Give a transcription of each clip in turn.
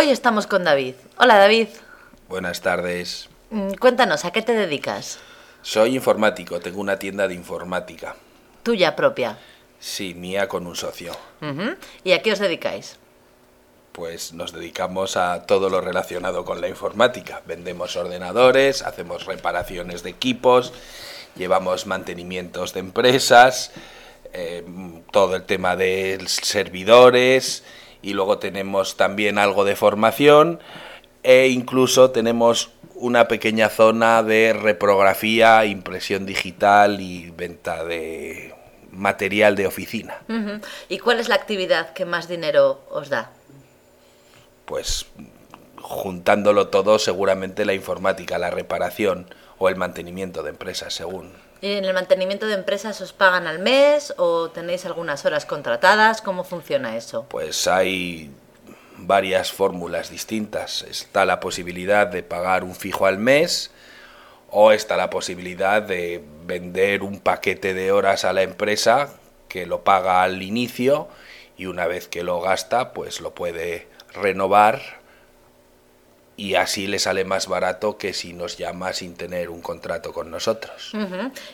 Hoy estamos con David. Hola David. Buenas tardes. Mm, Cuéntanos, ¿a qué te dedicas? Soy informático, tengo una tienda de informática. Tuya propia. Sí, mía con un socio. ¿Y a qué os dedicáis? Pues nos dedicamos a todo lo relacionado con la informática. Vendemos ordenadores, hacemos reparaciones de equipos, llevamos mantenimientos de empresas, eh, todo el tema de servidores y luego tenemos también algo de formación e incluso tenemos una pequeña zona de reprografía, impresión digital y venta de material de oficina. ¿Y cuál es la actividad que más dinero os da? Pues juntándolo todo, seguramente la informática, la reparación o el mantenimiento de empresas, según. ¿Y en el mantenimiento de empresas os pagan al mes o tenéis algunas horas contratadas? ¿Cómo funciona eso? Pues hay varias fórmulas distintas. Está la posibilidad de pagar un fijo al mes o está la posibilidad de vender un paquete de horas a la empresa que lo paga al inicio y una vez que lo gasta pues lo puede renovar y así le sale más barato que si nos llama sin tener un contrato con nosotros.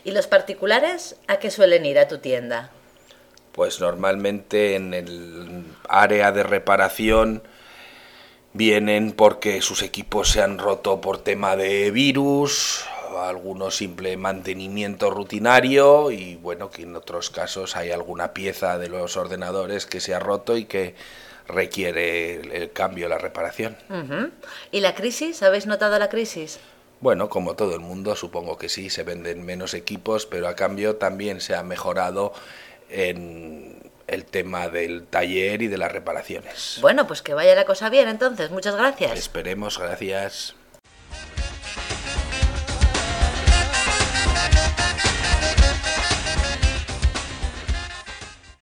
¿Y los particulares a qué suelen ir a tu tienda? Pues normalmente en el área de reparación vienen porque sus equipos se han roto por tema de virus, algunos simple mantenimiento rutinario y bueno, que en otros casos hay alguna pieza de los ordenadores que se ha roto y que requiere el, el cambio, la reparación. ¿Y la crisis? ¿Habéis notado la crisis? Bueno, como todo el mundo, supongo que sí, se venden menos equipos, pero a cambio también se ha mejorado en el tema del taller y de las reparaciones. Bueno, pues que vaya la cosa bien entonces. Muchas gracias. Esperemos, gracias.